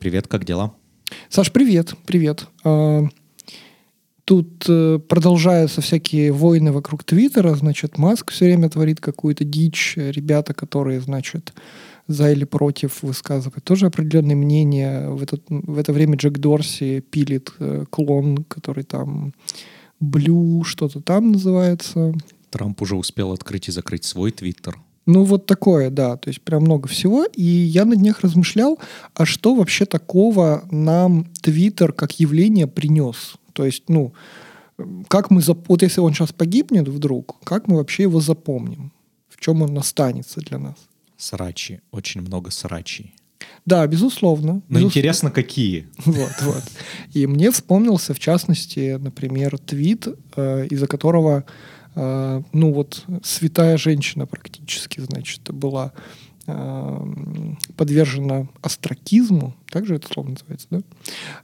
привет, как дела? Саш, привет, привет. А, тут э, продолжаются всякие войны вокруг Твиттера, значит, Маск все время творит какую-то дичь, ребята, которые, значит, за или против высказывают тоже определенные мнения. В, этот, в это время Джек Дорси пилит э, клон, который там Блю, что-то там называется. Трамп уже успел открыть и закрыть свой Твиттер. Ну, вот такое, да. То есть прям много всего. И я на днях размышлял, а что вообще такого нам Твиттер как явление принес? То есть, ну, как мы... Зап... Вот если он сейчас погибнет вдруг, как мы вообще его запомним? В чем он останется для нас? Срачи. Очень много срачей. Да, безусловно. Но безусловно. интересно, какие? Вот, вот. И мне вспомнился, в частности, например, твит, э, из-за которого ну вот святая женщина практически, значит, была э, подвержена астракизму, также это слово называется, да?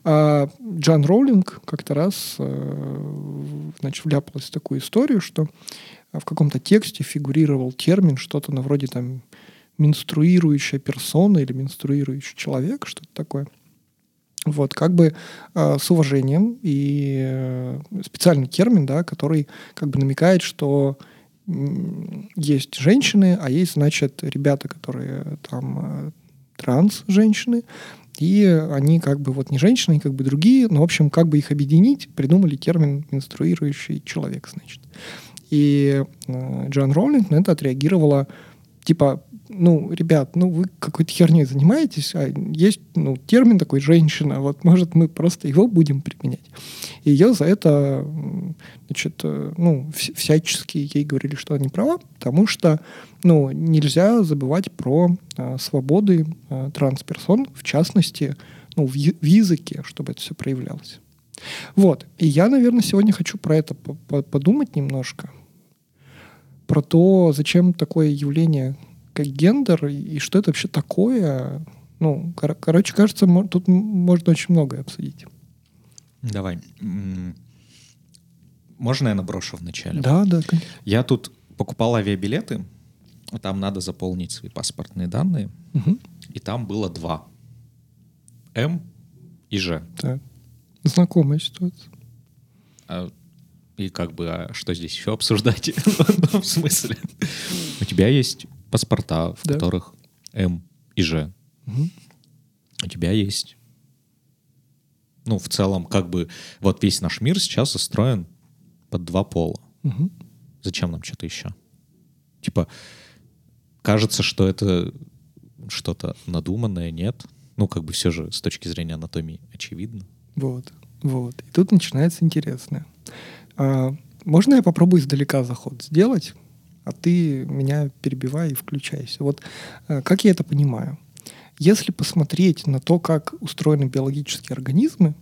А Джан Роулинг как-то раз, э, значит, вляпалась в такую историю, что в каком-то тексте фигурировал термин, что-то на вроде там менструирующая персона или менструирующий человек, что-то такое. Вот, как бы э, с уважением и э, специальный термин, да, который как бы намекает, что есть женщины, а есть, значит, ребята, которые там э, транс-женщины, и они как бы вот не женщины, как бы другие, но, в общем, как бы их объединить, придумали термин «менструирующий человек», значит. И э, Джон Роулинг на это отреагировала типа, ну, ребят, ну, вы какой-то херней занимаетесь, а есть, ну, термин такой «женщина», вот, может, мы просто его будем применять. И ее за это, значит, э, ну, всячески ей говорили, что не права, потому что, ну, нельзя забывать про а, свободы а, трансперсон, в частности, ну, в, в языке, чтобы это все проявлялось. Вот. И я, наверное, сегодня хочу про это подумать немножко, про то, зачем такое явление, как гендер, и что это вообще такое. Ну, кор- короче, кажется, тут можно очень многое обсудить. Давай. Можно я наброшу вначале? Да, да, конечно. Я тут покупал авиабилеты, там надо заполнить свои паспортные данные, угу. и там было два. М и Ж. Так. Знакомая ситуация. А и как бы, а что здесь еще обсуждать? В смысле? У тебя есть паспорта, в которых М и Ж. У тебя есть... Ну, в целом, как бы, вот весь наш мир сейчас устроен под два пола. Зачем нам что-то еще? Типа, кажется, что это что-то надуманное, нет? Ну, как бы все же с точки зрения анатомии очевидно. Вот, вот. И тут начинается интересное. А, можно я попробую издалека заход сделать, а ты меня перебивай и включайся. Вот а, как я это понимаю? Если посмотреть на то, как устроены биологические организмы,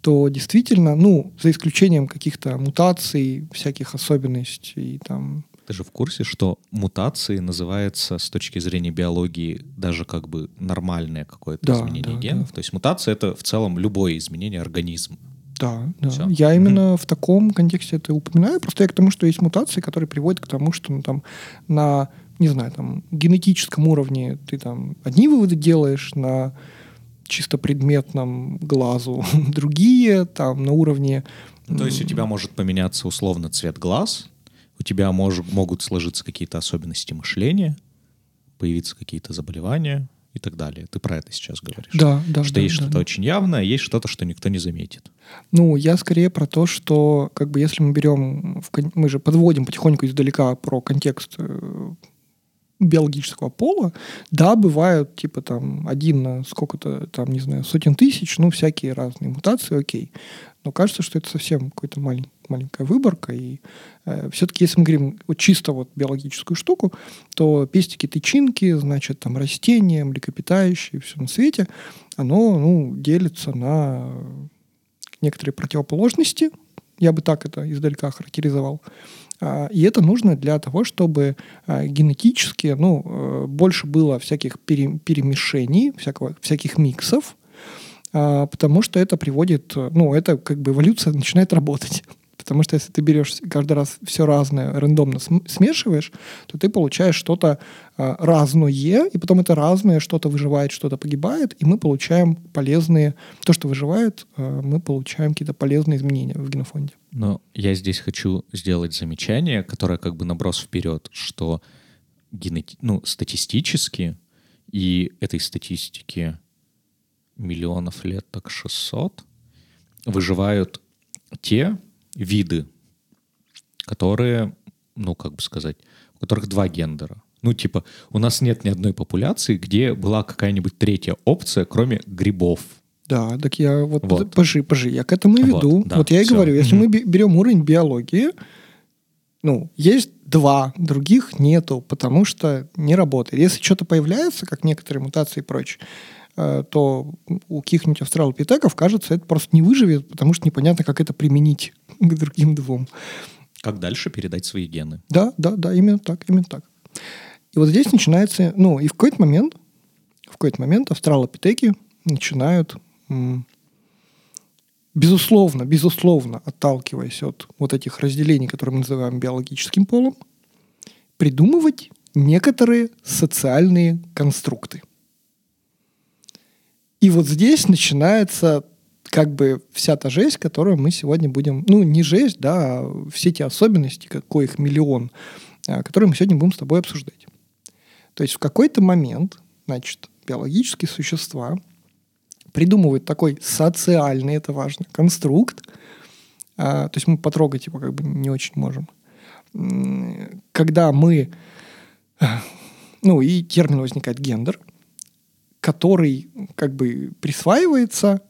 то действительно, ну, за исключением каких-то мутаций, всяких особенностей, там, ты же в курсе, что мутации называется с точки зрения биологии даже как бы нормальное какое-то да, изменение да, генов. Да. То есть мутация это в целом любое изменение организма. Да, да. Все. Я именно mm-hmm. в таком контексте это упоминаю. Просто я к тому, что есть мутации, которые приводят к тому, что ну, там на, не знаю, там генетическом уровне ты там одни выводы делаешь, на чисто предметном глазу другие, там на уровне... То есть у тебя может поменяться условно цвет глаз, у тебя мож, могут сложиться какие-то особенности мышления, появиться какие-то заболевания, и так далее. Ты про это сейчас говоришь. Да, да. Что да, есть да, что-то да. очень явное, есть что-то, что никто не заметит. Ну, я скорее про то, что как бы если мы берем, в, мы же подводим потихоньку издалека про контекст э, биологического пола, да, бывают типа там один на сколько-то там, не знаю, сотен тысяч, ну, всякие разные мутации, окей. Но кажется, что это совсем какой-то малень, маленькая выборка. И э, все-таки, если мы говорим вот чисто вот биологическую штуку, то пестики, тычинки, значит, там растения, млекопитающие, все на свете, оно ну, делится на некоторые противоположности. Я бы так это издалека характеризовал. А, и это нужно для того, чтобы а, генетически ну, э, больше было всяких перемешений, всякого, всяких миксов, а, потому что это приводит, ну, это как бы эволюция начинает работать. Потому что если ты берешь каждый раз все разное, рандомно смешиваешь, то ты получаешь что-то э, разное, и потом это разное что-то выживает, что-то погибает, и мы получаем полезные... То, что выживает, э, мы получаем какие-то полезные изменения в генофонде. Но я здесь хочу сделать замечание, которое как бы наброс вперед, что генети... ну, статистически, и этой статистики миллионов лет, так 600, выживают те виды, которые, ну, как бы сказать, у которых два гендера. Ну, типа, у нас нет ни одной популяции, где была какая-нибудь третья опция, кроме грибов. Да, так я вот, вот. пожи, пожи, я к этому и веду. Вот, да, вот я и все. говорю, если угу. мы берем уровень биологии, ну, есть два, других нету, потому что не работает. Если что-то появляется, как некоторые мутации и прочее, э, то у каких-нибудь австралопитеков, кажется, это просто не выживет, потому что непонятно, как это применить к другим двум. Как дальше передать свои гены. Да, да, да, именно так, именно так. И вот здесь начинается, ну, и в какой-то момент, в какой-то момент австралопитеки начинают безусловно, безусловно, отталкиваясь от вот этих разделений, которые мы называем биологическим полом, придумывать некоторые социальные конструкты. И вот здесь начинается как бы вся та жесть, которую мы сегодня будем, ну, не жесть, да, а все те особенности, каких миллион, а, которые мы сегодня будем с тобой обсуждать. То есть в какой-то момент, значит, биологические существа придумывают такой социальный, это важно, конструкт. А, то есть мы потрогать его как бы не очень можем. Когда мы... Ну, и термин возникает гендер, который как бы присваивается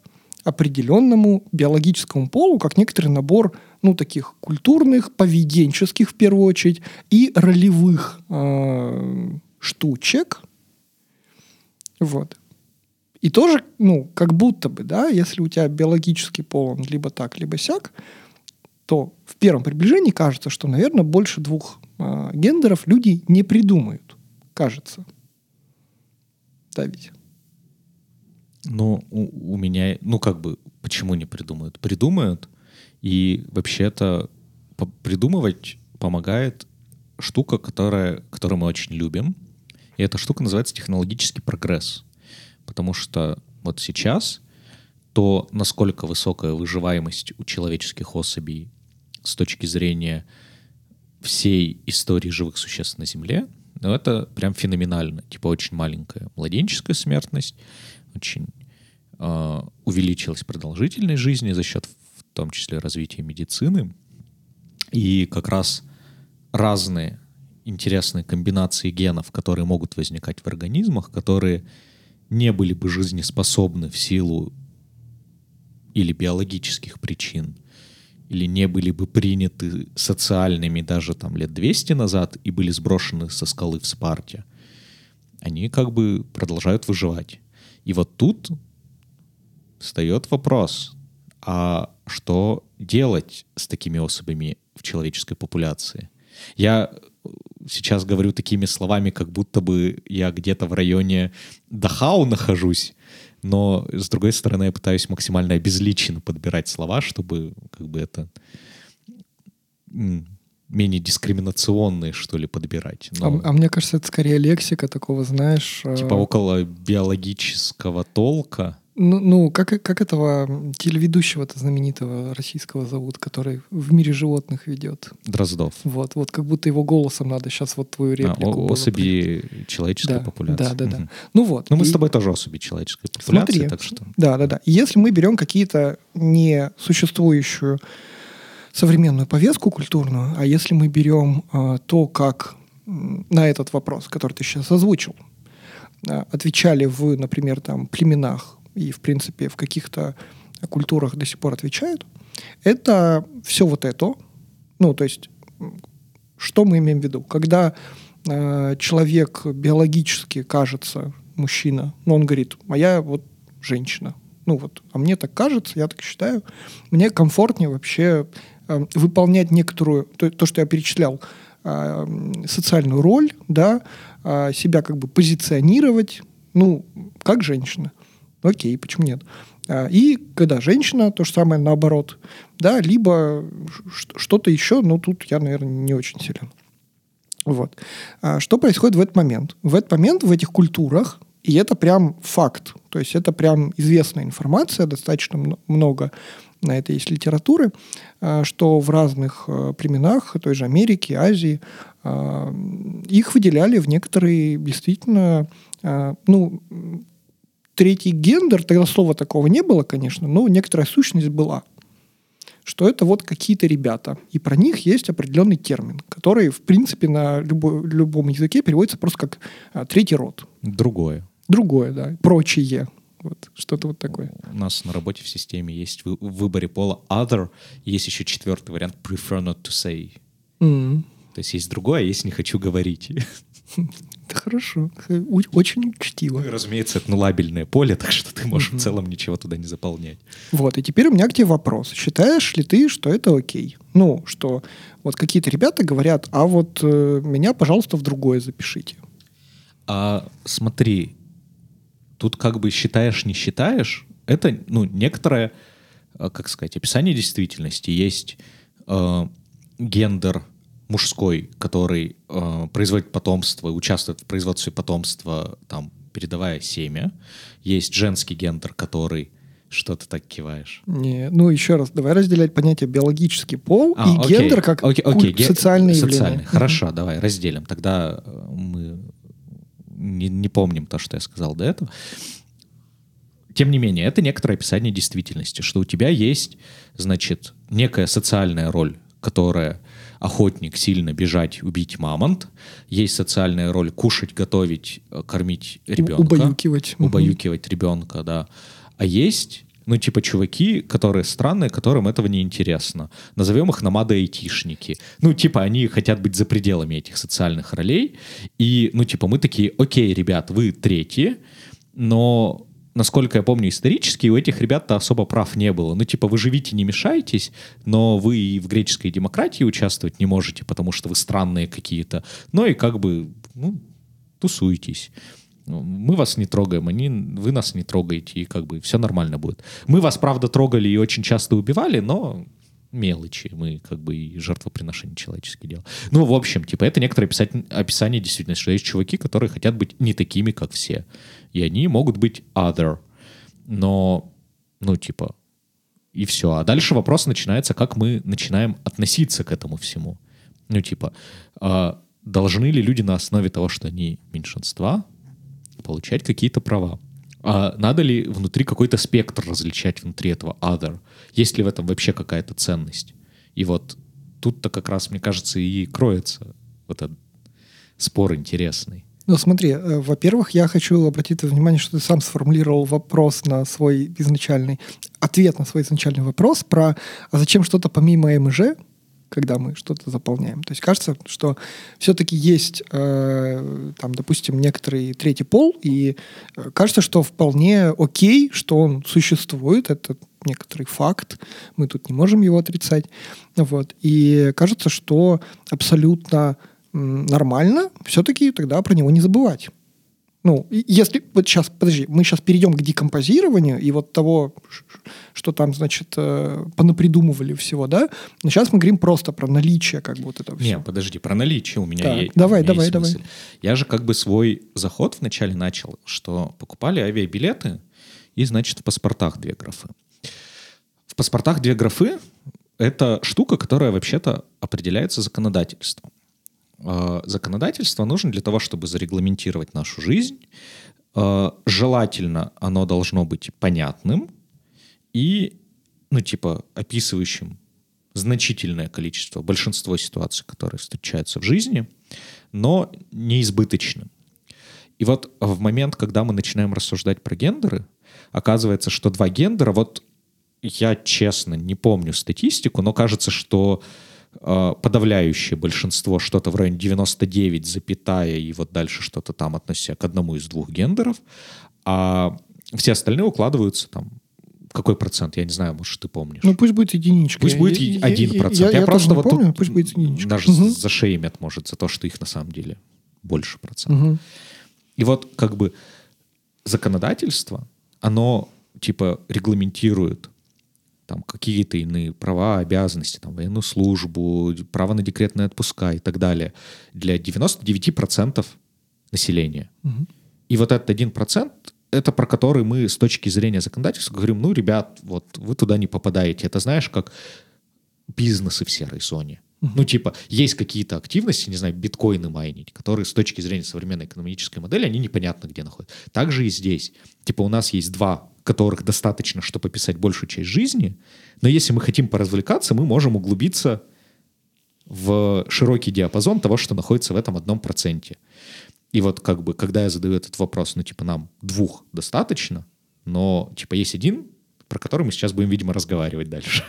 определенному биологическому полу, как некоторый набор ну, таких культурных, поведенческих в первую очередь, и ролевых э, штучек. Вот. И тоже, ну, как будто бы, да, если у тебя биологический пол, он либо так, либо сяк, то в первом приближении кажется, что, наверное, больше двух э, гендеров люди не придумают. Кажется. Да, ведь? Ну, у, у меня, ну, как бы, почему не придумают? Придумают, и вообще-то придумывать помогает штука, которая, которую мы очень любим. И эта штука называется технологический прогресс. Потому что вот сейчас то, насколько высокая выживаемость у человеческих особей с точки зрения всей истории живых существ на Земле, ну, это прям феноменально. Типа очень маленькая младенческая смертность, очень э, увеличилась продолжительность жизни за счет в том числе развития медицины. И как раз разные интересные комбинации генов, которые могут возникать в организмах, которые не были бы жизнеспособны в силу или биологических причин, или не были бы приняты социальными даже там лет 200 назад и были сброшены со скалы в Спарте, они как бы продолжают выживать. И вот тут встает вопрос, а что делать с такими особями в человеческой популяции? Я сейчас говорю такими словами, как будто бы я где-то в районе Дахау нахожусь, но, с другой стороны, я пытаюсь максимально обезличенно подбирать слова, чтобы как бы это менее дискриминационные, что ли, подбирать. Но... А, а мне кажется, это скорее лексика такого, знаешь... Типа э, около биологического толка. Ну, ну как, как этого телеведущего-то знаменитого российского зовут, который в мире животных ведет? Дроздов. Вот, вот как будто его голосом надо сейчас вот твою а, реплику. А, особи человеческой да, популяции. Да, да, да. Ну вот. Ну мы и... с тобой тоже особи человеческой популяции, Смотри, так что... Да, да, да. Если мы берем какие-то несуществующую современную повестку культурную, а если мы берем а, то, как на этот вопрос, который ты сейчас озвучил, а, отвечали в, например, там, племенах и, в принципе, в каких-то культурах до сих пор отвечают, это все вот это. Ну, то есть, что мы имеем в виду? Когда э, человек биологически кажется мужчина, но он говорит, а я вот женщина. Ну вот, а мне так кажется, я так считаю. Мне комфортнее вообще выполнять некоторую, то, то, что я перечислял, э, социальную роль, да, э, себя как бы позиционировать, ну, как женщина. Окей, почему нет? И когда женщина, то же самое наоборот, да, либо что-то еще, но тут я, наверное, не очень силен. Вот. А что происходит в этот момент? В этот момент в этих культурах, и это прям факт, то есть это прям известная информация, достаточно много на это есть литературы, а, что в разных а, племенах той же Америки, Азии их выделяли в некоторые действительно, ну, третий гендер, тогда слова такого не было, конечно, но некоторая сущность была – что это вот какие-то ребята. И про них есть определенный термин, который, в принципе, на любой, любом языке переводится просто как а, третий род. Другое. Другое, да. Прочие. Вот, что-то вот такое. У нас на работе в системе есть в, выборе пола other, есть еще четвертый вариант prefer not to say. Mm. То есть есть другое, а есть не хочу говорить. Это хорошо. Очень чтиво. Ну, и, разумеется, это нулабельное поле, так что ты можешь угу. в целом ничего туда не заполнять. Вот, и теперь у меня к тебе вопрос. Считаешь ли ты, что это окей? Ну, что вот какие-то ребята говорят, а вот э, меня, пожалуйста, в другое запишите. А смотри, тут как бы считаешь, не считаешь, это, ну, некоторое, э, как сказать, описание действительности. Есть э, гендер мужской, который э, производит потомство, участвует в производстве потомства, там, передавая семя. Есть женский гендер, который что ты так киваешь? Не, ну еще раз, давай разделять понятие биологический пол а, и окей, гендер как окей, окей, ге- социальное социальный. явление. Хорошо, uh-huh. давай разделим. Тогда э, мы не, не помним то, что я сказал до этого. Тем не менее, это некоторое описание действительности, что у тебя есть, значит, некая социальная роль, которая охотник сильно бежать, убить мамонт. Есть социальная роль кушать, готовить, э, кормить ребенка. Убаюкивать. Убаюкивать ребенка, да. А есть ну, типа, чуваки, которые странные, которым этого не интересно. Назовем их намады-айтишники. Ну, типа, они хотят быть за пределами этих социальных ролей. И, ну, типа, мы такие, окей, ребят, вы третьи, но насколько я помню, исторически у этих ребят-то особо прав не было. Ну, типа, вы живите, не мешайтесь, но вы и в греческой демократии участвовать не можете, потому что вы странные какие-то. Ну и как бы, ну, тусуйтесь. Ну, мы вас не трогаем, они, вы нас не трогаете, и как бы все нормально будет. Мы вас, правда, трогали и очень часто убивали, но мелочи, мы как бы и жертвоприношения человеческие делаем. Ну, в общем, типа, это некоторое описание, описание действительно, что есть чуваки, которые хотят быть не такими, как все. И они могут быть other. Но, ну, типа, и все. А дальше вопрос начинается, как мы начинаем относиться к этому всему. Ну, типа, э, должны ли люди на основе того, что они меньшинства, получать какие-то права? А надо ли внутри какой-то спектр различать внутри этого other? Есть ли в этом вообще какая-то ценность? И вот тут-то как раз, мне кажется, и кроется вот этот спор интересный. Ну, смотри, э, во-первых, я хочу обратить твое внимание, что ты сам сформулировал вопрос на свой изначальный, ответ на свой изначальный вопрос про а зачем что-то помимо МЖ, когда мы что-то заполняем. То есть кажется, что все-таки есть, э, там, допустим, некоторый третий пол, и э, кажется, что вполне окей, что он существует, это некоторый факт, мы тут не можем его отрицать. Вот. И кажется, что абсолютно нормально все-таки тогда про него не забывать. Ну, если... Вот сейчас, подожди, мы сейчас перейдем к декомпозированию и вот того, что там, значит, э, понапридумывали всего, да? Но сейчас мы говорим просто про наличие как бы вот этого всего. Не, подожди, про наличие у меня так, есть. Давай, меня давай, есть давай. Мысль. Я же как бы свой заход вначале начал, что покупали авиабилеты и, значит, в паспортах две графы. В паспортах две графы — это штука, которая вообще-то определяется законодательством. Э, законодательство нужно для того, чтобы зарегламентировать нашу жизнь. Э, желательно оно должно быть понятным и, ну, типа, описывающим значительное количество, большинство ситуаций, которые встречаются в жизни, но неизбыточным. И вот в момент, когда мы начинаем рассуждать про гендеры, оказывается, что два гендера, вот я честно не помню статистику, но кажется, что подавляющее большинство, что-то в районе 99, запятая, и вот дальше что-то там относясь к одному из двух гендеров, а все остальные укладываются там какой процент, я не знаю, может, ты помнишь. Ну, пусть будет единичка. Пусть будет один процент. Я, я, я просто вот помню, тут пусть будет единичка. даже угу. зашеймят, может, за то, что их на самом деле больше процентов. Угу. И вот как бы законодательство, оно типа регламентирует там какие-то иные права, обязанности, там, военную службу, право на декретные отпуска и так далее для 99% населения. Мгм. И вот этот 1% это про который мы с точки зрения законодательства говорим, ну, ребят, вот вы туда не попадаете. Это знаешь, как бизнесы в серой зоне. Ну, типа, есть какие-то активности, не знаю, биткоины майнить, которые с точки зрения современной экономической модели, они непонятно где находятся. Также и здесь. Типа, у нас есть два, которых достаточно, чтобы описать большую часть жизни, но если мы хотим поразвлекаться, мы можем углубиться в широкий диапазон того, что находится в этом одном проценте. И вот как бы, когда я задаю этот вопрос, ну, типа, нам двух достаточно, но, типа, есть один, про который мы сейчас будем, видимо, разговаривать дальше.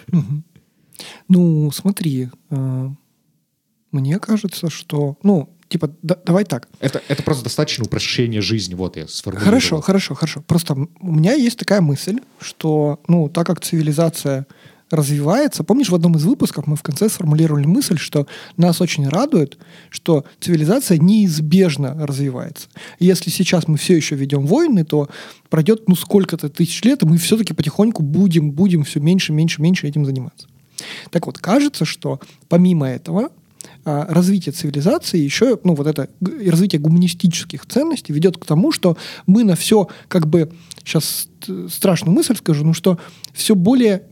Ну, смотри, э, мне кажется, что, ну, типа, да- давай так. Это, это просто достаточно упрощение жизни, вот я сформулировал. Хорошо, хорошо, хорошо. Просто у меня есть такая мысль, что, ну, так как цивилизация развивается, помнишь, в одном из выпусков мы в конце сформулировали мысль, что нас очень радует, что цивилизация неизбежно развивается. И если сейчас мы все еще ведем войны, то пройдет, ну, сколько-то тысяч лет, и мы все-таки потихоньку будем, будем все меньше, меньше, меньше этим заниматься. Так вот, кажется, что помимо этого а, развитие цивилизации еще, ну вот это развитие гуманистических ценностей ведет к тому, что мы на все, как бы, сейчас страшную мысль скажу, ну что все более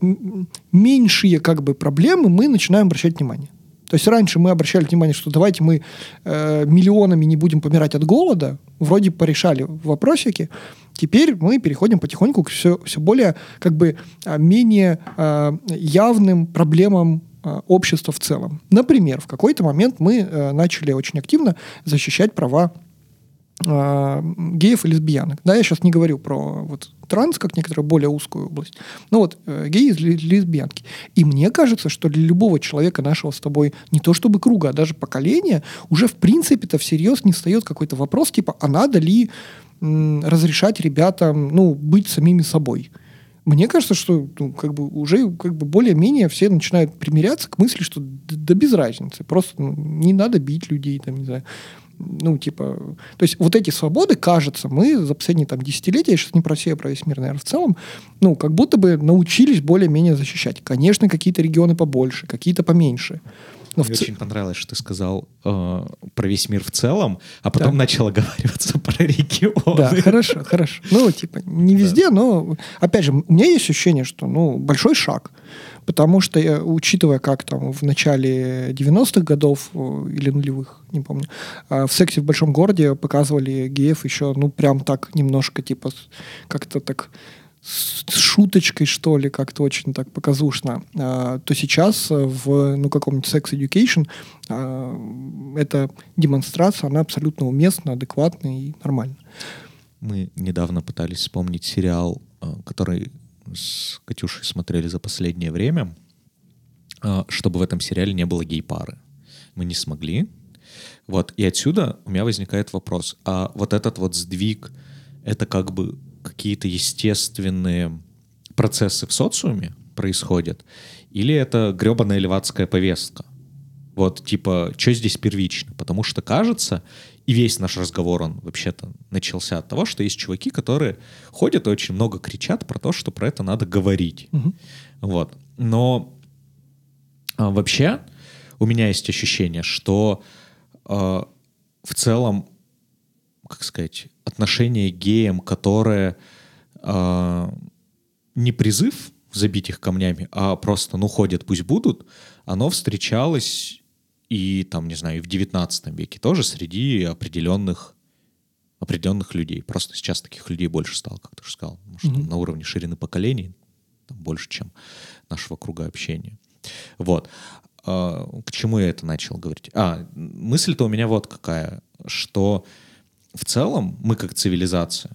меньшие как бы проблемы мы начинаем обращать внимание. То есть раньше мы обращали внимание, что давайте мы э, миллионами не будем помирать от голода, вроде порешали вопросики. Теперь мы переходим потихоньку к все, все более как бы а, менее а, явным проблемам а, общества в целом. Например, в какой-то момент мы э, начали очень активно защищать права а, геев и лесбиянок. Да, я сейчас не говорю про вот транс, как некоторую более узкую область. Ну вот, э, геи и ле- лесбиянки. И мне кажется, что для любого человека нашего с тобой не то чтобы круга, а даже поколения, уже в принципе-то всерьез не встает какой-то вопрос, типа, а надо ли м, разрешать ребятам, ну, быть самими собой? Мне кажется, что ну, как бы уже как бы более-менее все начинают примиряться к мысли, что д- да без разницы, просто ну, не надо бить людей, там, не знаю, ну, типа... То есть вот эти свободы, кажется, мы за последние там десятилетия, я сейчас не про Россию, а про весь мир, наверное, в целом, ну, как будто бы научились более-менее защищать. Конечно, какие-то регионы побольше, какие-то поменьше. Но в Мне ц- очень понравилось, что ты сказал э, про весь мир в целом, а потом Да. начал оговариваться про регионы. Да, хорошо, хорошо. Ну, типа, не везде, но, опять же, у меня есть ощущение, что, ну, большой шаг. Потому что, учитывая, как там в начале 90-х годов э, или нулевых, не помню, а, в «Сексе в большом городе» показывали геев еще, ну, прям так немножко, типа, как-то так с шуточкой, что ли, как-то очень так показушно, а, то сейчас э, в, ну, каком-нибудь Sex Education а, эта демонстрация, она абсолютно уместна, адекватна и нормальна. Мы недавно пытались вспомнить сериал, э, который с Катюшей смотрели за последнее время, э, чтобы в этом сериале не было гей-пары. Мы не смогли. Вот, и отсюда у меня возникает вопрос, а вот этот вот сдвиг, это как бы какие-то естественные процессы в социуме происходят, или это гребаная левацкая повестка? Вот, типа, что здесь первично? Потому что кажется, и весь наш разговор, он вообще-то начался от того, что есть чуваки, которые ходят и очень много кричат про то, что про это надо говорить. Мгм. Вот. Но а, вообще у меня есть ощущение, что а, в целом, как сказать, отношение к геям, которое а, не призыв забить их камнями, а просто, ну, ходят, пусть будут, оно встречалось и, там, не знаю, и в 19 веке тоже среди определенных определенных людей. Просто сейчас таких людей больше стало, как ты уже сказал. Может, Мгм. на уровне ширины поколений там, больше, чем нашего круга общения. Вот. А, К чему я это начал говорить? А, мысль-то у меня вот какая, что в целом мы как цивилизация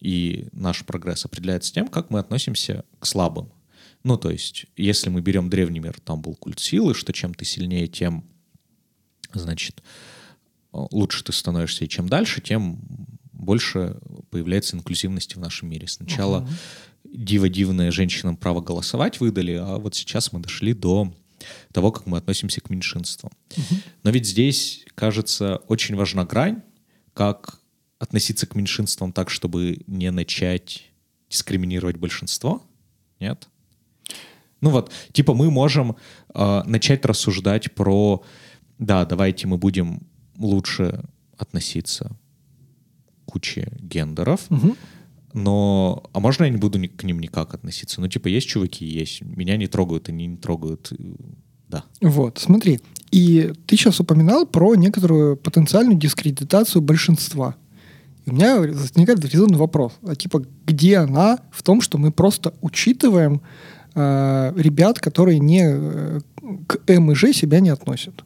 и наш прогресс определяется тем, как мы относимся к слабым. Ну, то есть, если мы берем древний мир, там был культ силы, что чем ты сильнее, тем, значит, лучше ты становишься, и чем дальше, тем больше появляется инклюзивности в нашем мире. Сначала Мгм. диво-дивное женщинам право голосовать выдали, а вот сейчас мы дошли до того, как мы относимся к меньшинствам. Но ведь здесь, кажется, очень важна грань, как относиться к меньшинствам так, чтобы не начать дискриминировать большинство? Нет? Ну вот, типа мы можем э, начать рассуждать про, да, давайте мы будем лучше относиться к куче гендеров, Мгм. но, а можно я не буду ни- к ним никак относиться? Ну, типа, есть чуваки, есть, меня не трогают, они не трогают, э, да. Вот, смотри. И ты сейчас упоминал про некоторую потенциальную дискредитацию большинства. И у меня возникает резонный вопрос. А типа, где она в том, что мы просто учитываем э, ребят, которые не э, к М и Ж себя не относят?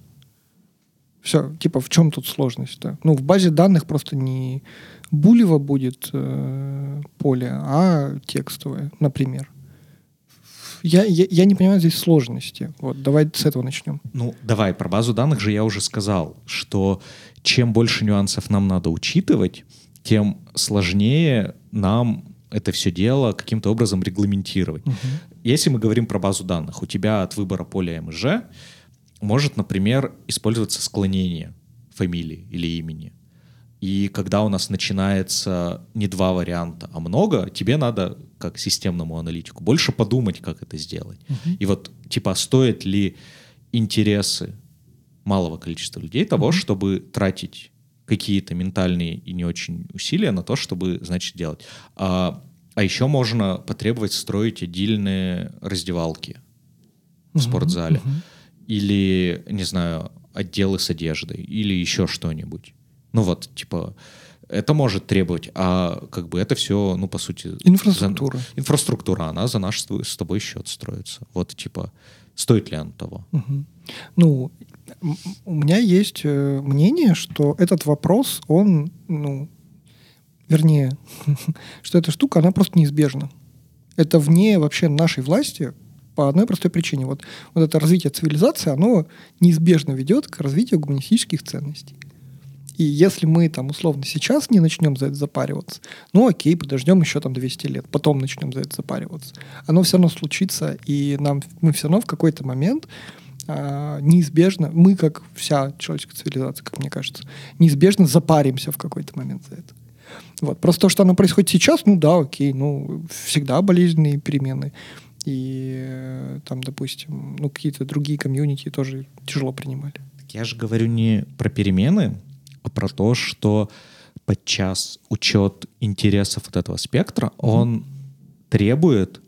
Все, типа, в чем тут сложность-то? Ну, в базе данных просто не булево будет э, поле, а текстовое, например. Я, я, я не понимаю здесь сложности. Вот, давай с этого начнем. Ну, давай, про базу данных же я уже сказал, что чем больше нюансов нам надо учитывать, тем сложнее нам это все дело каким-то образом регламентировать. Если мы говорим про базу данных, у тебя от выбора поля МЖ может, например, использоваться склонение фамилии или имени. И когда у нас начинается не два варианта, а много, тебе надо, как системному аналитику, больше подумать, как это сделать. И вот, типа, стоит ли интересы малого количества людей того, чтобы тратить какие-то ментальные и не очень усилия на то, чтобы, значит, делать. А, а еще можно потребовать строить отдельные раздевалки в спортзале. Или, не знаю, отделы с одеждой. Или еще что-нибудь. Ну вот, типа, это может требовать, а как бы это все, ну, по сути... Инфраструктура. за- инфраструктура, она за наш с тобой счет строится. Вот, типа, стоит ли оно того? Мгм. Ну, у меня есть э, мнение, что этот вопрос, он, ну, вернее, что эта штука, она просто неизбежна. Это вне вообще нашей власти по одной простой причине. Вот, вот это развитие цивилизации, оно неизбежно ведет к развитию гуманистических ценностей. И если мы там условно сейчас не начнем за это запариваться, ну окей, подождем еще там 200 лет, потом начнем за это запариваться. Оно все равно случится, и нам, мы все равно в какой-то момент а, неизбежно, мы как вся человеческая цивилизация, как мне кажется, неизбежно запаримся в какой-то момент за это. Вот. Просто то, что оно происходит сейчас, ну да, окей, ну всегда болезненные перемены. И э, там, допустим, ну какие-то другие комьюнити тоже тяжело принимали. Так я же говорю не про перемены, а про то, что подчас учет интересов от этого спектра, он требует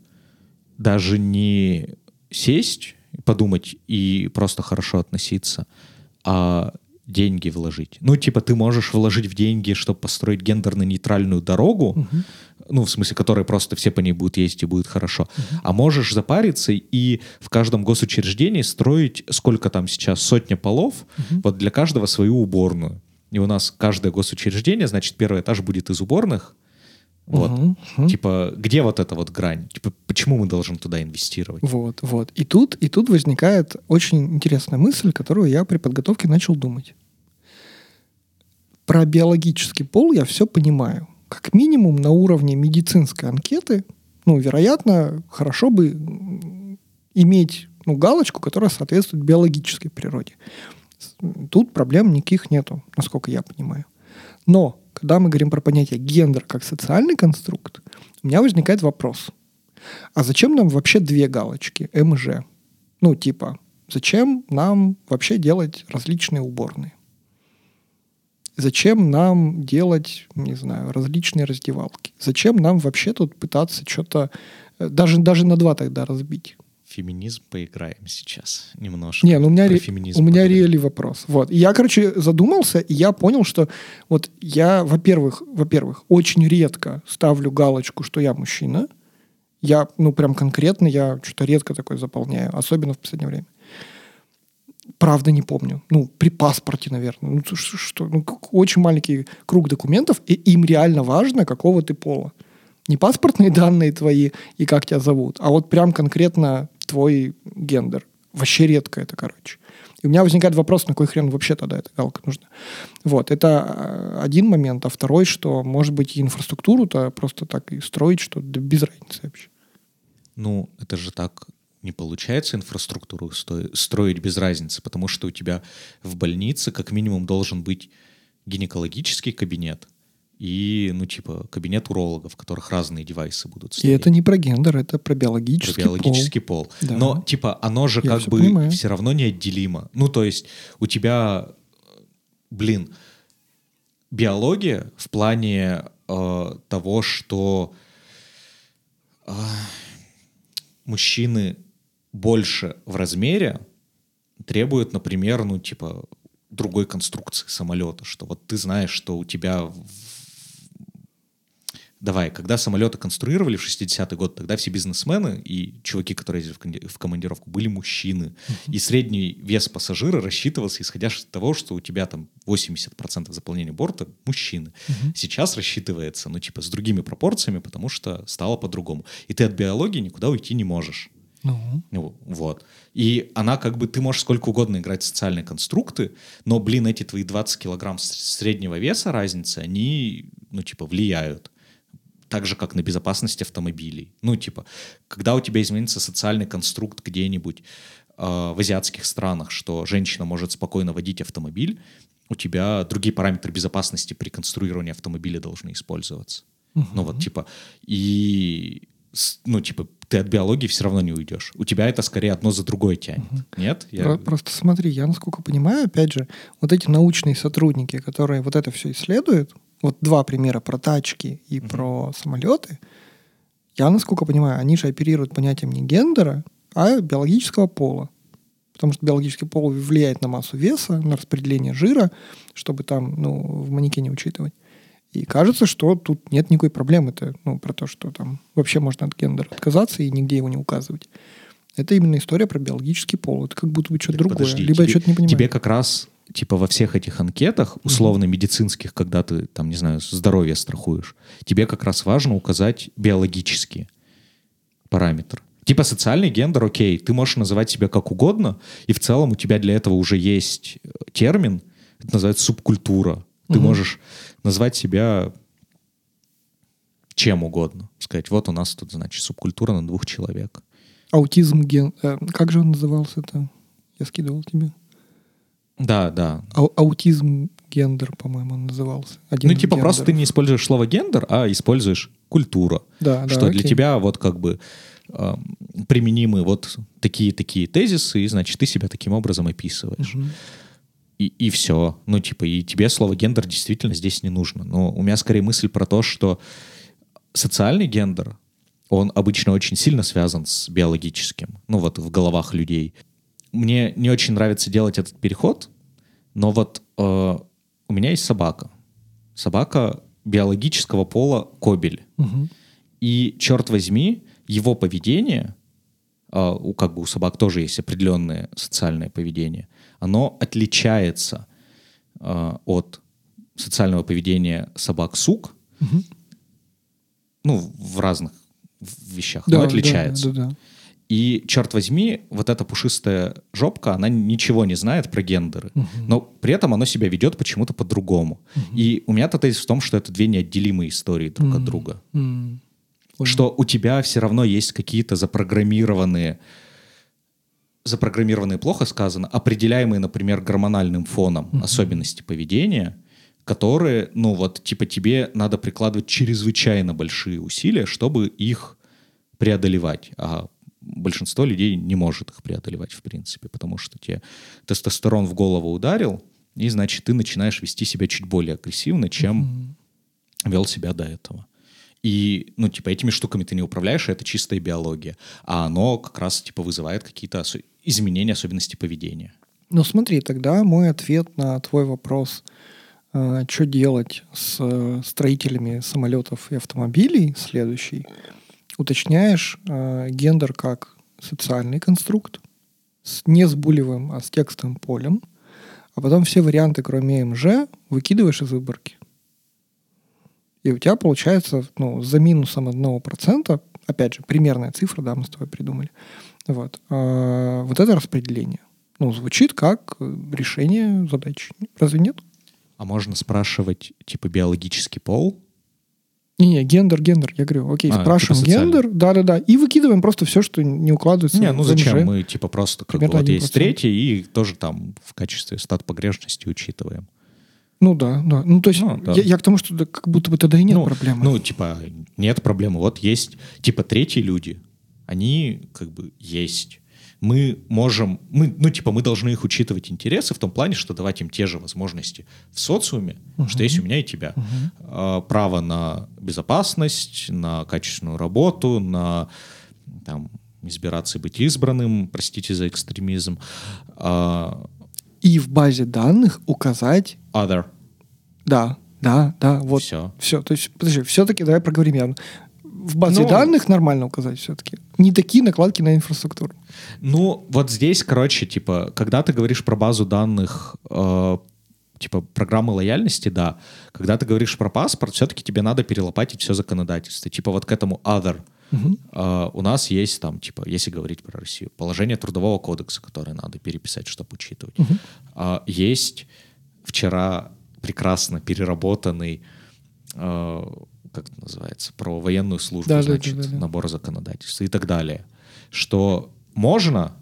даже не сесть, подумать и просто хорошо относиться, а деньги вложить. Ну, типа, ты можешь вложить в деньги, чтобы построить гендерно-нейтральную дорогу, ну, в смысле, которая просто все по ней будут ездить и будет хорошо. А можешь запариться и в каждом госучреждении строить, сколько там сейчас, сотня полов, вот для каждого свою уборную. И у нас каждое госучреждение, значит, первый этаж будет из уборных. Вот. Мгм. Типа, где вот эта вот грань? Типа, почему мы должны туда инвестировать? Вот, вот. И тут, и тут возникает очень интересная мысль, которую я при подготовке начал думать. Про биологический пол я все понимаю. Как минимум на уровне медицинской анкеты, ну, вероятно, хорошо бы иметь ну, галочку, которая соответствует биологической природе. Тут проблем никаких нету, насколько я понимаю. Но, когда мы говорим про понятие гендер как социальный конструкт, у меня возникает вопрос. А зачем нам вообще две галочки М и Ж? Ну, типа, зачем нам вообще делать различные уборные? Зачем нам делать, не знаю, различные раздевалки? Зачем нам вообще тут пытаться что-то э, даже, даже на два тогда разбить? Феминизм поиграем сейчас немножко. Не, ну у меня, ре- у меня реально вопрос. Вот. И я, короче, задумался, и я понял, что вот я, во-первых, во-первых, очень редко ставлю галочку, что я мужчина. Я, ну, прям конкретно, я что-то редко такое заполняю, особенно в последнее время. Правда, не помню. Ну, при паспорте, наверное. Ну, что, что- ну, очень маленький круг документов, и им реально важно, какого ты пола. Не паспортные данные твои и как тебя зовут, а вот прям конкретно твой гендер. Вообще редко это, короче. И у меня возникает вопрос, на кой хрен вообще тогда эта галка нужна. Вот, это э, один момент. А второй, что, может быть, инфраструктуру-то просто так и строить, что да без разницы вообще. Ну, это же так не получается инфраструктуру строить без разницы, потому что у тебя в больнице как минимум должен быть гинекологический кабинет и, ну, типа, кабинет урологов, в которых разные девайсы будут стоять. И это не про гендер, это про биологический, про биологический пол. пол. Да. Но, типа, оно же Я как все бы понимаю. все равно неотделимо. Ну, то есть у тебя, блин, биология в плане э, того, что э, мужчины больше в размере требуют, например, ну, типа, другой конструкции самолета, что вот ты знаешь, что у тебя Давай, когда самолеты конструировали в 60-й год, тогда все бизнесмены и чуваки, которые ездили в командировку, были мужчины. Uh-huh. И средний вес пассажира рассчитывался, исходя из того, что у тебя там 80% заполнения борта мужчины. Uh-huh. Сейчас рассчитывается, ну, типа, с другими пропорциями, потому что стало по-другому. И ты от биологии никуда уйти не можешь. Uh-huh. Ну, вот. И она как бы, ты можешь сколько угодно играть в социальные конструкты, но, блин, эти твои 20 килограмм среднего веса разницы, они, ну, типа, влияют так же, как на безопасность автомобилей. Ну, типа, когда у тебя изменится социальный конструкт где-нибудь э, в азиатских странах, что женщина может спокойно водить автомобиль, у тебя другие параметры безопасности при конструировании автомобиля должны использоваться. Uh-huh. Ну, вот, типа, и, ну, типа, ты от биологии все равно не уйдешь. У тебя это скорее одно за другое тянет. Uh-huh. Нет? Я... Просто смотри, я, насколько понимаю, опять же, вот эти научные сотрудники, которые вот это все исследуют, вот два примера про тачки и угу. про самолеты, я, насколько понимаю, они же оперируют понятием не гендера, а биологического пола. Потому что биологический пол влияет на массу веса, на распределение жира, чтобы там, ну, в манекене учитывать. И кажется, что тут нет никакой проблемы. Это, ну, про то, что там вообще можно от гендера отказаться и нигде его не указывать. Это именно история про биологический пол. Это как будто бы что-то другое. Подожди, Либо тебе, я что-то не понимаю. Тебе как раз типа во всех этих анкетах, условно медицинских, когда ты, там, не знаю, здоровье страхуешь, тебе как раз важно указать биологический параметр. Типа социальный гендер, окей, ты можешь называть себя как угодно, и в целом у тебя для этого уже есть э, термин, это называется субкультура. Ты угу. можешь назвать себя чем угодно. Сказать, вот у нас тут, значит, субкультура на двух человек. Аутизм ген... Э, как же он назывался-то? Я скидывал тебе. Да, да. А, аутизм гендер, по-моему, он назывался. Один ну, типа гендеров. просто ты не используешь слово гендер, а используешь культура. Да, что да, для тебя вот как бы э, применимы вот такие-такие тезисы, и, значит, ты себя таким образом описываешь. Угу. И, и все. Ну, типа, и тебе слово гендер действительно здесь не нужно. Но у меня скорее мысль про то, что социальный гендер, он обычно очень сильно связан с биологическим, ну вот в головах людей мне не очень нравится делать этот переход, но вот э, у меня есть собака. Собака биологического пола кобель. Угу. И, черт возьми, его поведение, э, у, как бы у собак тоже есть определенное социальное поведение, оно отличается э, от социального поведения собак-сук, угу. ну, в разных вещах, да, но отличается. Да, да, да. И, черт возьми, вот эта пушистая жопка, она ничего не знает про гендеры, угу. но при этом оно себя ведет почему-то по-другому. Угу. И у меня-то тезис в том, что это две неотделимые истории друг угу. от друга. Угу. Что у тебя все равно есть какие-то запрограммированные, запрограммированные плохо сказано, определяемые, например, гормональным фоном угу. особенности поведения, которые, ну вот, типа тебе надо прикладывать чрезвычайно большие усилия, чтобы их преодолевать. А большинство людей не может их преодолевать, в принципе, потому что тебе тестостерон в голову ударил, и, значит, ты начинаешь вести себя чуть более агрессивно, чем mm-hmm. вел себя до этого. И, ну, типа, этими штуками ты не управляешь, это чистая биология. А оно как раз, типа, вызывает какие-то изменения особенностей поведения. Ну, смотри, тогда мой ответ на твой вопрос, э, что делать с э, строителями самолетов и автомобилей, следующий — уточняешь э, гендер как социальный конструкт, с, не с булевым, а с текстовым полем, а потом все варианты, кроме МЖ, выкидываешь из выборки. И у тебя получается ну, за минусом одного процента, опять же, примерная цифра, да, мы с тобой придумали, вот, э, вот это распределение. Ну, звучит как решение задачи. Разве нет? А можно спрашивать, типа, биологический пол, не-не, гендер, гендер. Я говорю, окей, а, спрашиваем типа гендер, да-да-да, и выкидываем просто все, что не укладывается. Не, ну зачем? Мы типа просто как бы, вот есть третий, и тоже там в качестве стат погрешности учитываем. Ну да, да. Ну то есть Ну, да. Я, я к тому, что да, как будто бы тогда и нет ну, проблемы. Ну, типа, нет проблемы. Вот есть, типа, третьи люди. Они как бы есть. Мы можем, мы, ну, типа, мы должны их учитывать интересы в том плане, что давать им те же возможности в социуме, что есть у меня и тебя. А, право на безопасность, на качественную работу, на там, избираться и быть избранным, простите за экстремизм. А, И в базе данных указать, other. да, да, да, вот. Все. Все, то есть, подожди, все-таки давай проговорим явно. В базе Ну, данных нормально указать все-таки. Не такие накладки на инфраструктуру. Ну, вот здесь, короче, типа, когда ты говоришь про базу данных, э, типа, программы лояльности, да. Когда ты говоришь про паспорт, все-таки тебе надо перелопатить все законодательство. Типа вот к этому other. Э, у нас есть там, типа, если говорить про Россию, положение трудового кодекса, которое надо переписать, чтобы учитывать. А, есть вчера прекрасно переработанный э, как это называется, про военную службу, Да, значит, да, да, да. набор законодательства и так далее. Что можно,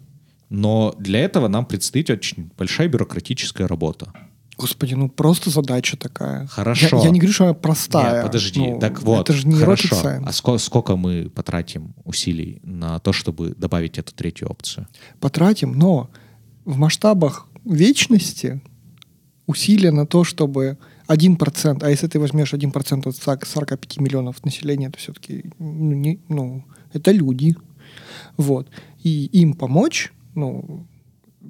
но для этого нам предстоит очень большая бюрократическая работа. Господи, ну просто задача такая. Хорошо. Я, я не говорю, что она простая. Нет, подожди, Ну, так вот, Это же не хорошо. А ско- сколько мы потратим усилий на то, чтобы добавить эту третью опцию? Потратим, но в масштабах вечности усилия на то, чтобы 1%, а если ты возьмешь 1% от 40 45 миллионов населения, это все-таки, ну, не- ну, это люди. Вот. И им помочь, ну,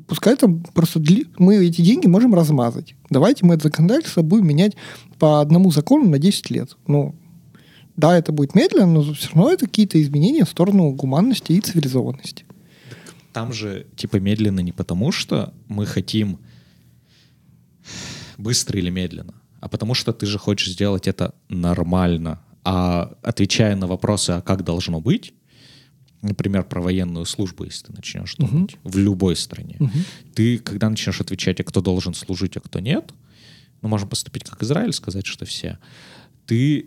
пускай там просто дли- мы эти деньги можем размазать. Давайте мы это законодательство будем менять по одному закону на 10 лет. Ну, да, это будет медленно, но все равно это какие-то изменения в сторону гуманности и цивилизованности. Там же типа медленно не потому, что мы хотим быстро или медленно, а потому что ты же хочешь сделать это нормально. А отвечая на вопросы, а как должно быть, например, про военную службу, если ты начнешь думать, в любой стране, ты, когда начнешь отвечать, а кто должен служить, а кто нет, ну, можем поступить как Израиль, сказать, что все, ты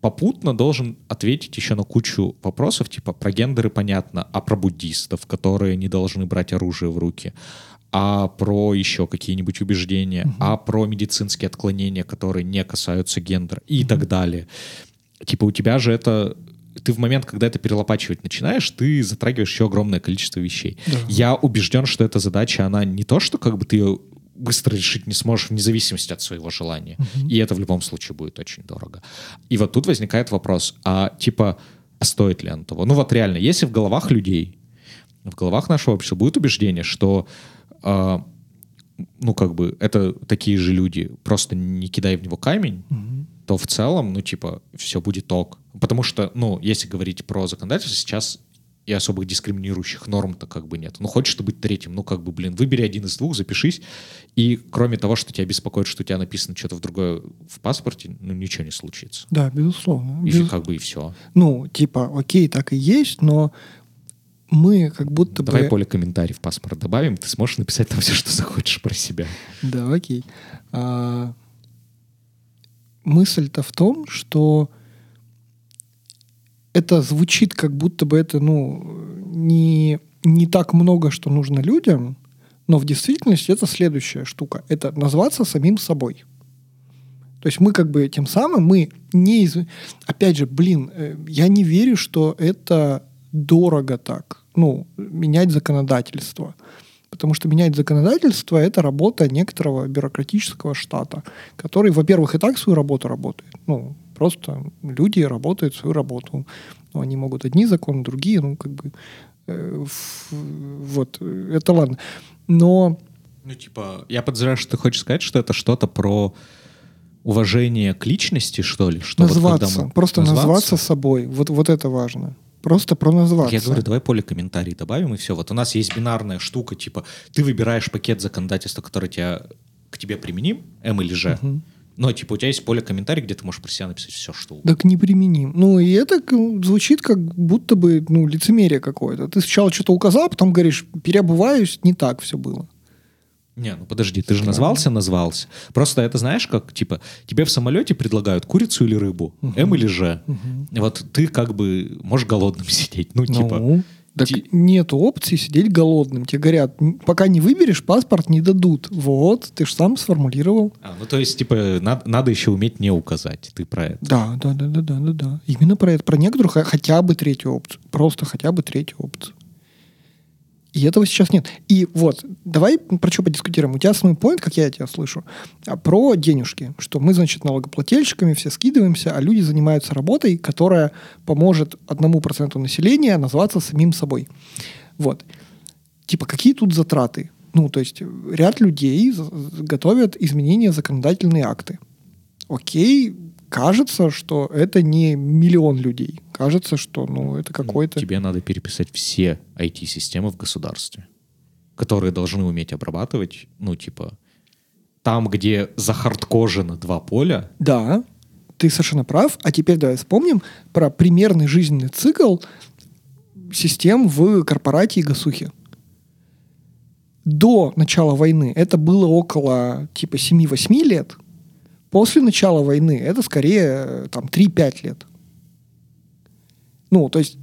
попутно должен ответить еще на кучу вопросов, типа про гендеры понятно, а про буддистов, которые не должны брать оружие в руки, а про еще какие-нибудь убеждения, а про медицинские отклонения, которые не касаются гендера и так далее. Типа у тебя же это... Ты в момент, когда это перелопачивать начинаешь, ты затрагиваешь еще огромное количество вещей. Да. Я убежден, что эта задача, она не то, что как бы ты ее быстро решить не сможешь вне зависимости от своего желания. И это в любом случае будет очень дорого. И вот тут возникает вопрос, а типа, а стоит ли оно того? Ну вот реально, если в головах людей, в головах нашего общества будет убеждение, что ну, как бы, это такие же люди, просто не кидай в него камень, то в целом, ну, типа, все будет ок. Потому что, ну, если говорить про законодательство, сейчас и особых дискриминирующих норм-то как бы нет. Ну, хочешь ты быть третьим, ну, как бы, блин, выбери один из двух, запишись, и кроме того, что тебя беспокоит, что у тебя написано что-то в другое в паспорте, ну, ничего не случится. Да, безусловно. И Без- как бы и все. Ну, типа, окей, так и есть, но мы как будто Давай бы... поле комментарий в паспорт добавим, ты сможешь написать там все, что захочешь про себя. Да, окей. А, мысль-то в том, что это звучит, как будто бы это, ну, не, не так много, что нужно людям, но в действительности это следующая штука. Это назваться самим собой. То есть мы как бы тем самым, мы не... Из... Опять же, блин, э, я не верю, что это дорого так. Ну, менять законодательство. Потому что менять законодательство – это работа некоторого бюрократического штата, который, во-первых, и так свою работу работает. Ну, просто люди работают свою работу. Ну, они могут одни законы, другие, ну, как бы... э, вот, это ладно. Но Ну, типа, я подозреваю, что ты хочешь сказать, что это что-то про уважение к личности, что ли? Что вот назваться, когда мы- просто назваться собой, вот, вот это важно. Просто про назваться. Я говорю, давай поле комментарий добавим, и все. Вот у нас есть бинарная штука, типа, ты выбираешь пакет законодательства, который тебя, к тебе применим, М или Ж, но, типа, у тебя есть поле комментарий, где ты можешь про себя написать все, что угодно. Так неприменим. Ну, и это звучит как будто бы, ну, лицемерие какое-то. Ты сначала что-то указал, потом говоришь, переобуваюсь, не так все было. Не, ну подожди, ты же назвался, назвался. Просто это знаешь, как, типа, тебе в самолете предлагают курицу или рыбу, М или Ж. Вот ты как бы можешь голодным сидеть, ну, типа, Ну, Так Ти... нет опции сидеть голодным. Тебе говорят, пока не выберешь, паспорт не дадут. Вот, ты же сам сформулировал. А, ну то есть, типа, надо, надо еще уметь не указать. Ты про это. Да, да, да, да, да, да, да. Именно про это. Про некоторых хотя бы третью опцию. Просто хотя бы третью опцию. И этого сейчас нет. И вот, давай про что подискутируем. У тебя основной поинт, как я тебя слышу, а, про денежки. Что мы, значит, налогоплательщиками все скидываемся, а люди занимаются работой, которая поможет одному проценту населения назваться самим собой. Вот. Типа, какие тут затраты? Ну, то есть ряд людей готовят изменения законодательные акты. Окей, кажется, что это не миллион людей. Кажется, что ну, это какой-то... Тебе надо переписать все IT-системы в государстве, которые должны уметь обрабатывать, ну, типа, там, где захардкожено два поля. Да, ты совершенно прав. А теперь давай вспомним про примерный жизненный цикл систем в корпорате и госухе. До начала войны это было около типа 7-8 лет – После начала войны это скорее там 3-5 лет. Ну, то есть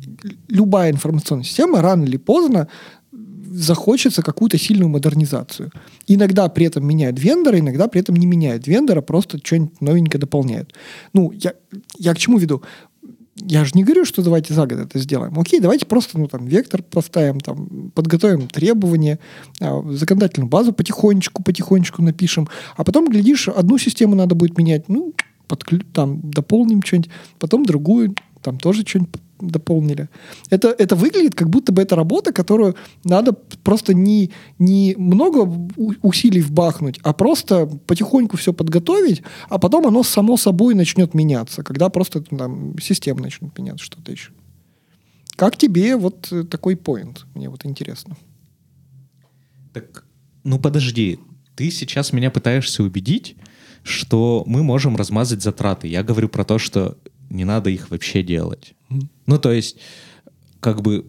любая информационная система рано или поздно захочется какую-то сильную модернизацию. Иногда при этом меняют вендора, иногда при этом не меняют вендора, просто что-нибудь новенькое дополняют. Ну, я, я к чему веду? Я же не говорю, что давайте за год это сделаем. Окей, давайте просто, ну, там, вектор поставим, там, подготовим требования, а, законодательную базу потихонечку, потихонечку напишем, а потом, глядишь, одну систему надо будет менять, ну, подклю... там, дополним что-нибудь, потом другую, там тоже что-нибудь дополнили. Это, это выглядит, как будто бы это работа, которую надо просто не, не много усилий вбахнуть, а просто потихоньку все подготовить, а потом оно само собой начнет меняться, когда просто там система начнет меняться, что-то еще. Как тебе вот такой поинт? Мне вот интересно. Так, ну подожди, ты сейчас меня пытаешься убедить, что мы можем размазать затраты. Я говорю про то, что не надо их вообще делать. Mm. Ну, то есть, как бы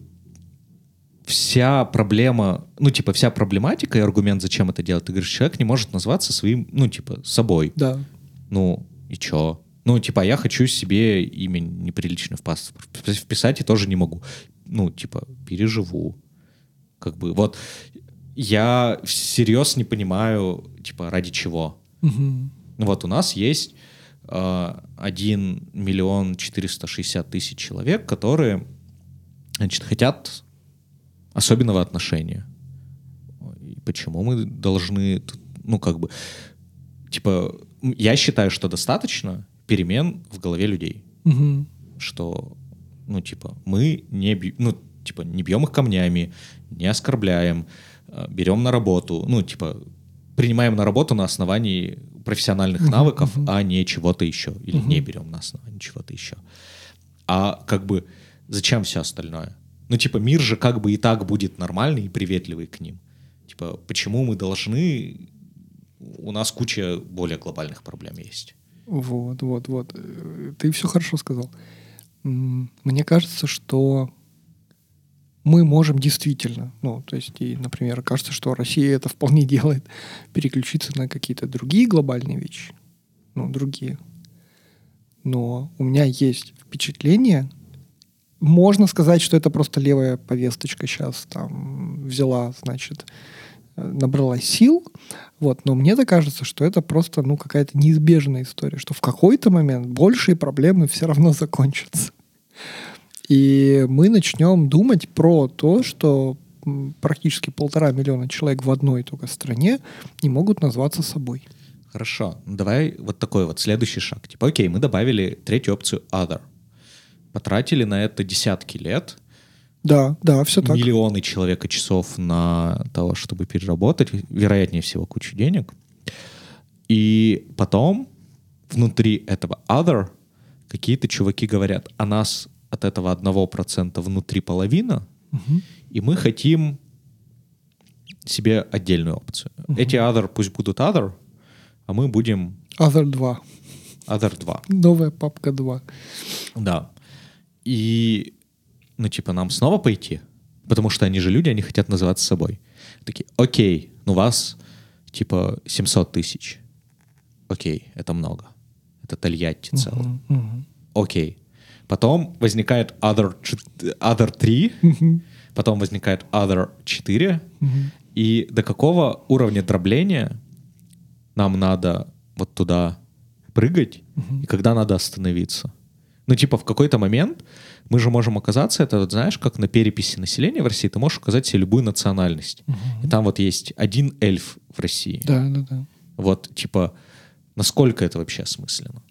вся проблема, ну, типа, вся проблематика и аргумент, зачем это делать, ты говоришь, человек не может назваться своим, ну, типа, собой. Да. Ну, и чё? Ну, типа, я хочу себе имя неприлично в паспорт вписать и тоже не могу. Ну, типа, переживу. Как бы, вот, я всерьез не понимаю, типа, ради чего. Угу. Вот у нас есть 1 миллион 460 тысяч человек, которые значит, хотят особенного отношения. И почему мы должны, ну, как бы, типа, я считаю, что достаточно перемен в голове людей. Угу. Что, ну, типа, мы не, ну, типа, не бьем их камнями, не оскорбляем, а, берем на работу, ну, типа, принимаем на работу на основании профессиональных uh-huh, навыков, uh-huh. а не чего-то еще. Или uh-huh. не берем на основании чего-то еще. А как бы зачем все остальное? Ну, типа, мир же как бы и так будет нормальный и приветливый к ним. Типа, почему мы должны... У нас куча более глобальных проблем есть. Вот, вот, вот. Ты все хорошо сказал. Мне кажется, что мы можем действительно, ну, то есть, и, например, кажется, что Россия это вполне делает, переключиться на какие-то другие глобальные вещи, ну, другие. Но у меня есть впечатление, можно сказать, что это просто левая повесточка сейчас там взяла, значит, набрала сил, вот, но мне так кажется, что это просто, ну, какая-то неизбежная история, что в какой-то момент большие проблемы все равно закончатся. И мы начнем думать про то, что практически полтора миллиона человек в одной только стране не могут назваться собой. Хорошо, давай вот такой вот следующий шаг. Типа, окей, мы добавили третью опцию other. Потратили на это десятки лет. Да, да, все так. Миллионы человека часов на того, чтобы переработать, вероятнее всего, кучу денег. И потом внутри этого other какие-то чуваки говорят, а нас от этого одного процента внутри половина, угу. и мы хотим себе отдельную опцию. Угу. Эти other пусть будут other, а мы будем... Other 2. Other 2. Новая папка 2. Да. И, ну, типа, нам снова пойти, потому что они же люди, они хотят называться собой. Такие, окей, ну вас, типа, 700 тысяч. Окей, это много. Это Тольятти целый. Uh-huh, uh-huh. Окей. Потом возникает Other, other 3, потом возникает other 4, и до какого уровня дробления нам надо вот туда прыгать, и когда надо остановиться. Ну, типа, в какой-то момент мы же можем оказаться, это вот знаешь, как на переписи населения в России, ты можешь указать себе любую национальность. И там вот есть один эльф в России. Да, да, да. Вот, типа, насколько это вообще осмысленно?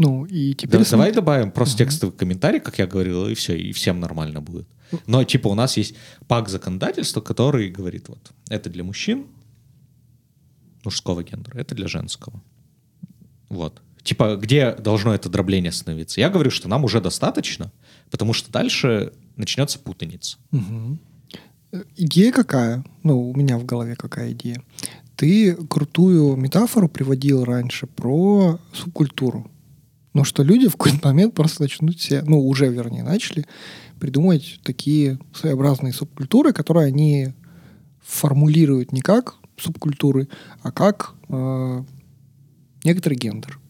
Ну, и теперь... Да, см- давай добавим просто текстовый комментарий, как я говорил, и все, и всем нормально будет. Но, типа, у нас есть пак законодательства, который говорит, вот, это для мужчин, мужского гендера, это для женского. Вот. Типа, где должно это дробление остановиться? Я говорю, что нам уже достаточно, потому что дальше начнется путаница. Э, Идея какая? Ну, у меня в голове какая идея? Ты крутую метафору приводил раньше про субкультуру. Ну, что люди в какой-то момент просто начнут себе, ну, уже, вернее, начали придумывать такие своеобразные субкультуры, которые они формулируют не как субкультуры, а как э, некоторый гендер.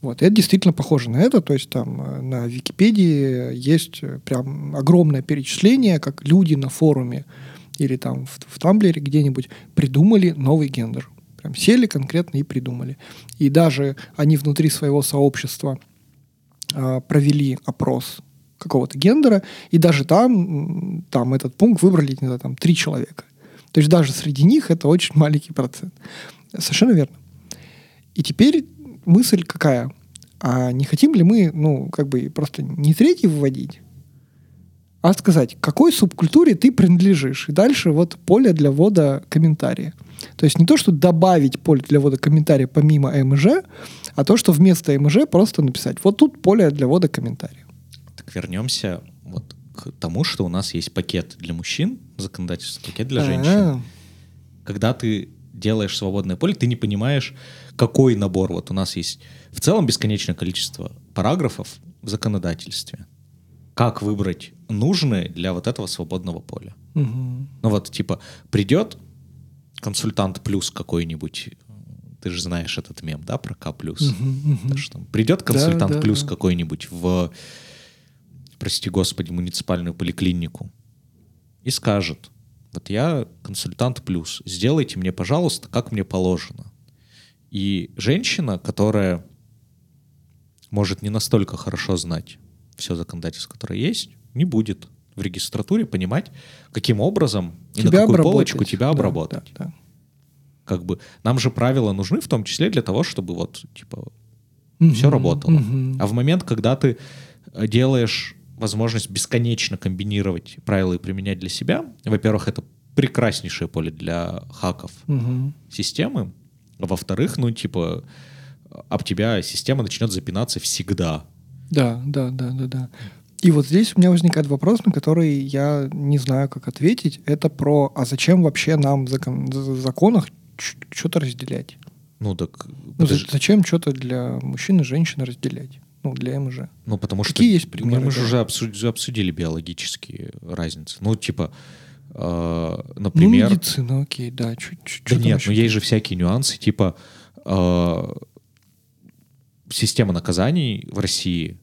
Вот. И это действительно похоже на это. То есть там э, на Википедии есть э, прям огромное перечисление, как люди на форуме или там в, в Тамблере где-нибудь придумали новый гендер. Прям сели конкретно и придумали. И даже они внутри своего сообщества а, провели опрос какого-то гендера, и даже там, там этот пункт выбрали, не знаю, там, три человека. То есть даже среди них это очень маленький процент. Совершенно верно. И теперь мысль какая? А не хотим ли мы, ну, как бы просто не третий выводить, а сказать, какой субкультуре ты принадлежишь. И дальше вот поле для ввода комментария. То есть не то, что добавить поле для ввода комментария помимо МЖ, а то, что вместо МЖ просто написать, вот тут поле для ввода комментария. Так вернемся вот к тому, что у нас есть пакет для мужчин, законодательство, пакет для женщин. А, Когда ты делаешь свободное поле, ты не понимаешь, какой набор. Вот у нас есть в целом бесконечное количество параграфов в законодательстве. Как выбрать нужные для вот этого свободного поля? мгм. Ну вот, типа, придет консультант плюс какой-нибудь, ты же знаешь этот мем, да, про К плюс? Да, что там Придет консультант да, плюс да. какой-нибудь в, прости господи, муниципальную поликлинику и скажет, вот я консультант плюс, сделайте мне, пожалуйста, как мне положено. И женщина, которая может не настолько хорошо знать все законодательство, которое есть, не будет в регистратуре понимать, каким образом и на какую полочку тебя обработать. да, да. Как бы нам же правила нужны в том числе для того, чтобы вот типа Мгм, все работало. мгм. А в момент, когда ты э, делаешь возможность бесконечно комбинировать правила и применять для себя, во-первых, это прекраснейшее поле для хаков Мгм. системы, а во-вторых, ну типа об тебя система начнет запинаться всегда. Да, да, да, да, да. И вот здесь у меня возникает вопрос, на который я не знаю, как ответить. Это про, а зачем вообще нам в закон- в законах что-то разделять? Ну так, Ну, за- зачем что-то для мужчин и женщин разделять? Ну, для МЖ. ну потому что Какие есть примеры, мы же уже обсудили, обсудили биологические разницы. Ну типа, э, Ну, например, медицина, окей, да. Чуть, чуть, Да нет, ну есть же всякие нюансы, типа э, система наказаний в России,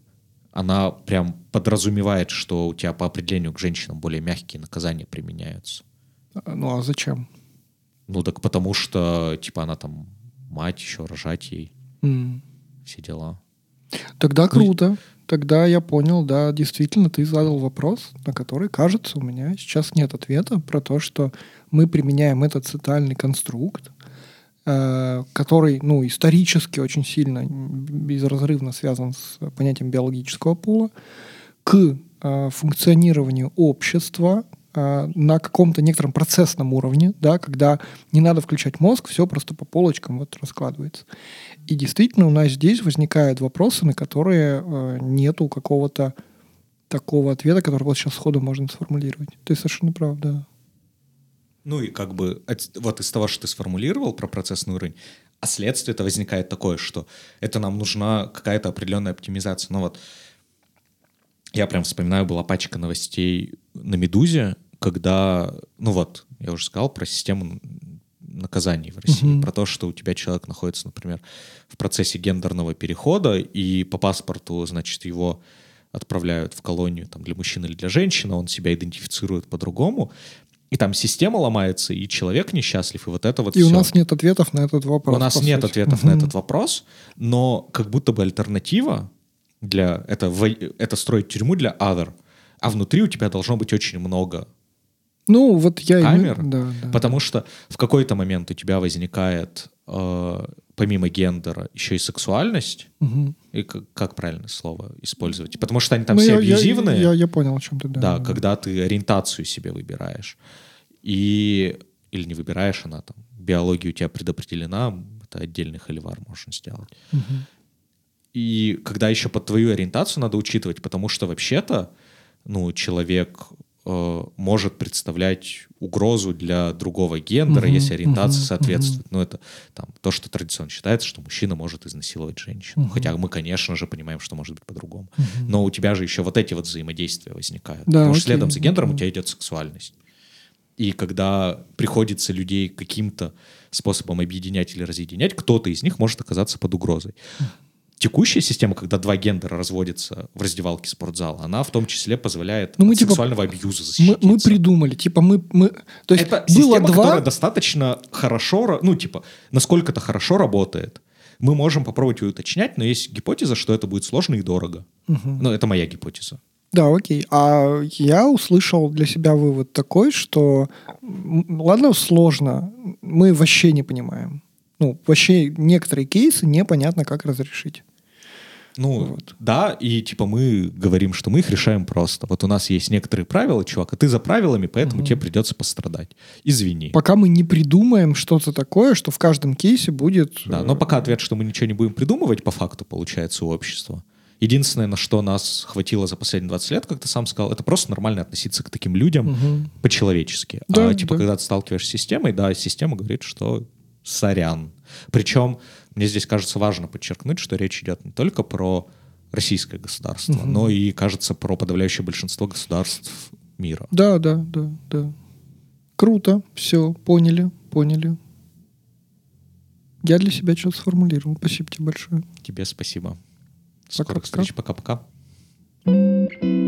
она прям подразумевает, что у тебя по определению к женщинам более мягкие наказания применяются. Ну, а зачем? Ну так потому что, типа, она там мать еще, рожать ей, М. все дела. Тогда Ну, круто. Тогда я понял, да, действительно, ты задал вопрос, на который, кажется, у меня сейчас нет ответа про то, что мы применяем этот социальный конструкт, который, ну, исторически очень сильно безразрывно связан с понятием биологического пола, к э, функционированию общества э, на каком-то некотором процессном уровне, да, когда не надо включать мозг, все просто по полочкам вот раскладывается. И действительно у нас здесь возникают вопросы, на которые э, нету какого-то такого ответа, который вот сейчас сходу можно сформулировать. Ты совершенно прав, да. Ну и как бы от- вот из того, что ты сформулировал про процессный уровень, а следствие-то возникает такое, что это нам нужна какая-то определенная оптимизация. Ну вот я прям вспоминаю, была пачка новостей на «Медузе», когда, ну вот, я уже сказал про систему наказаний в России, Мгм. про то, что у тебя человек находится, например, в процессе гендерного перехода, и по паспорту, значит, его отправляют в колонию там, для мужчин или для женщин, а он себя идентифицирует по-другому, и там система ломается, и человек несчастлив, и вот это вот И все. у нас нет ответов на этот вопрос. У нас нет сути. ответов Мгм. на этот вопрос, но как будто бы альтернатива для это, это строить тюрьму для other, а внутри у тебя должно быть очень много Ну, вот я... и- камер, Да, да. потому что в какой-то момент у тебя возникает э, помимо гендера еще и сексуальность, Мгм. и как, как правильное слово использовать, потому что они там Ну, все я- я- абьюзивные. Я, я понял, о чем ты, да. Да, когда ты ориентацию себе выбираешь. И... Или не выбираешь, она там... Биология у тебя предопределена, это отдельный холивар можно сделать. Мгм. И когда еще под твою ориентацию надо учитывать, потому что вообще-то, ну, человек может представлять угрозу для другого гендера, Мгм, если ориентация мгм, соответствует. Ну, это там то, что традиционно считается, что мужчина может изнасиловать женщину. Мгм. Хотя мы, конечно же, понимаем, что может быть по-другому. Мгм. Но у тебя же еще вот эти вот взаимодействия возникают. Да, Потому что следом за гендером у тебя идет сексуальность. И когда приходится людей каким-то способом объединять или разъединять, кто-то из них может оказаться под угрозой. Текущая система, когда два гендера разводятся в раздевалке спортзала, она в том числе позволяет Ну, мы типа- сексуального абьюза Мы, защититься. мы придумали, типа мы, мы, то есть Это было система, два, которая достаточно хорошо, ну, типа, насколько это хорошо работает. Мы можем попробовать ее уточнять, но есть гипотеза, что это будет сложно и дорого. Мгм. Ну, это моя гипотеза. Да, окей. А я услышал для себя вывод такой, что ладно, сложно, мы вообще не понимаем. Ну, вообще некоторые кейсы непонятно, как разрешить. Ну, Вот. да, и типа мы говорим, что мы их решаем просто. Вот у нас есть некоторые правила, чувак, а ты за правилами, поэтому Мгм. тебе придется пострадать. Извини. Пока мы не придумаем что-то такое, что в каждом кейсе будет... Да, э, но пока ответ, что мы ничего не будем придумывать, по факту получается у общества. Единственное, на что нас хватило за последние 20 лет, как ты сам сказал, это просто нормально относиться к таким людям Мгм. по-человечески. Да, а типа, да. когда ты сталкиваешься с системой, да, система говорит, что сорян. Причем мне здесь кажется важно подчеркнуть, что речь идет не только про российское государство, Мгм. но и, кажется, про подавляющее большинство государств мира. Да, да, да, да. Круто, все, поняли, поняли. Я для себя что-то сформулировал. Спасибо тебе большое. Тебе спасибо. Пока-пока. скорых встреч. Пока-пока.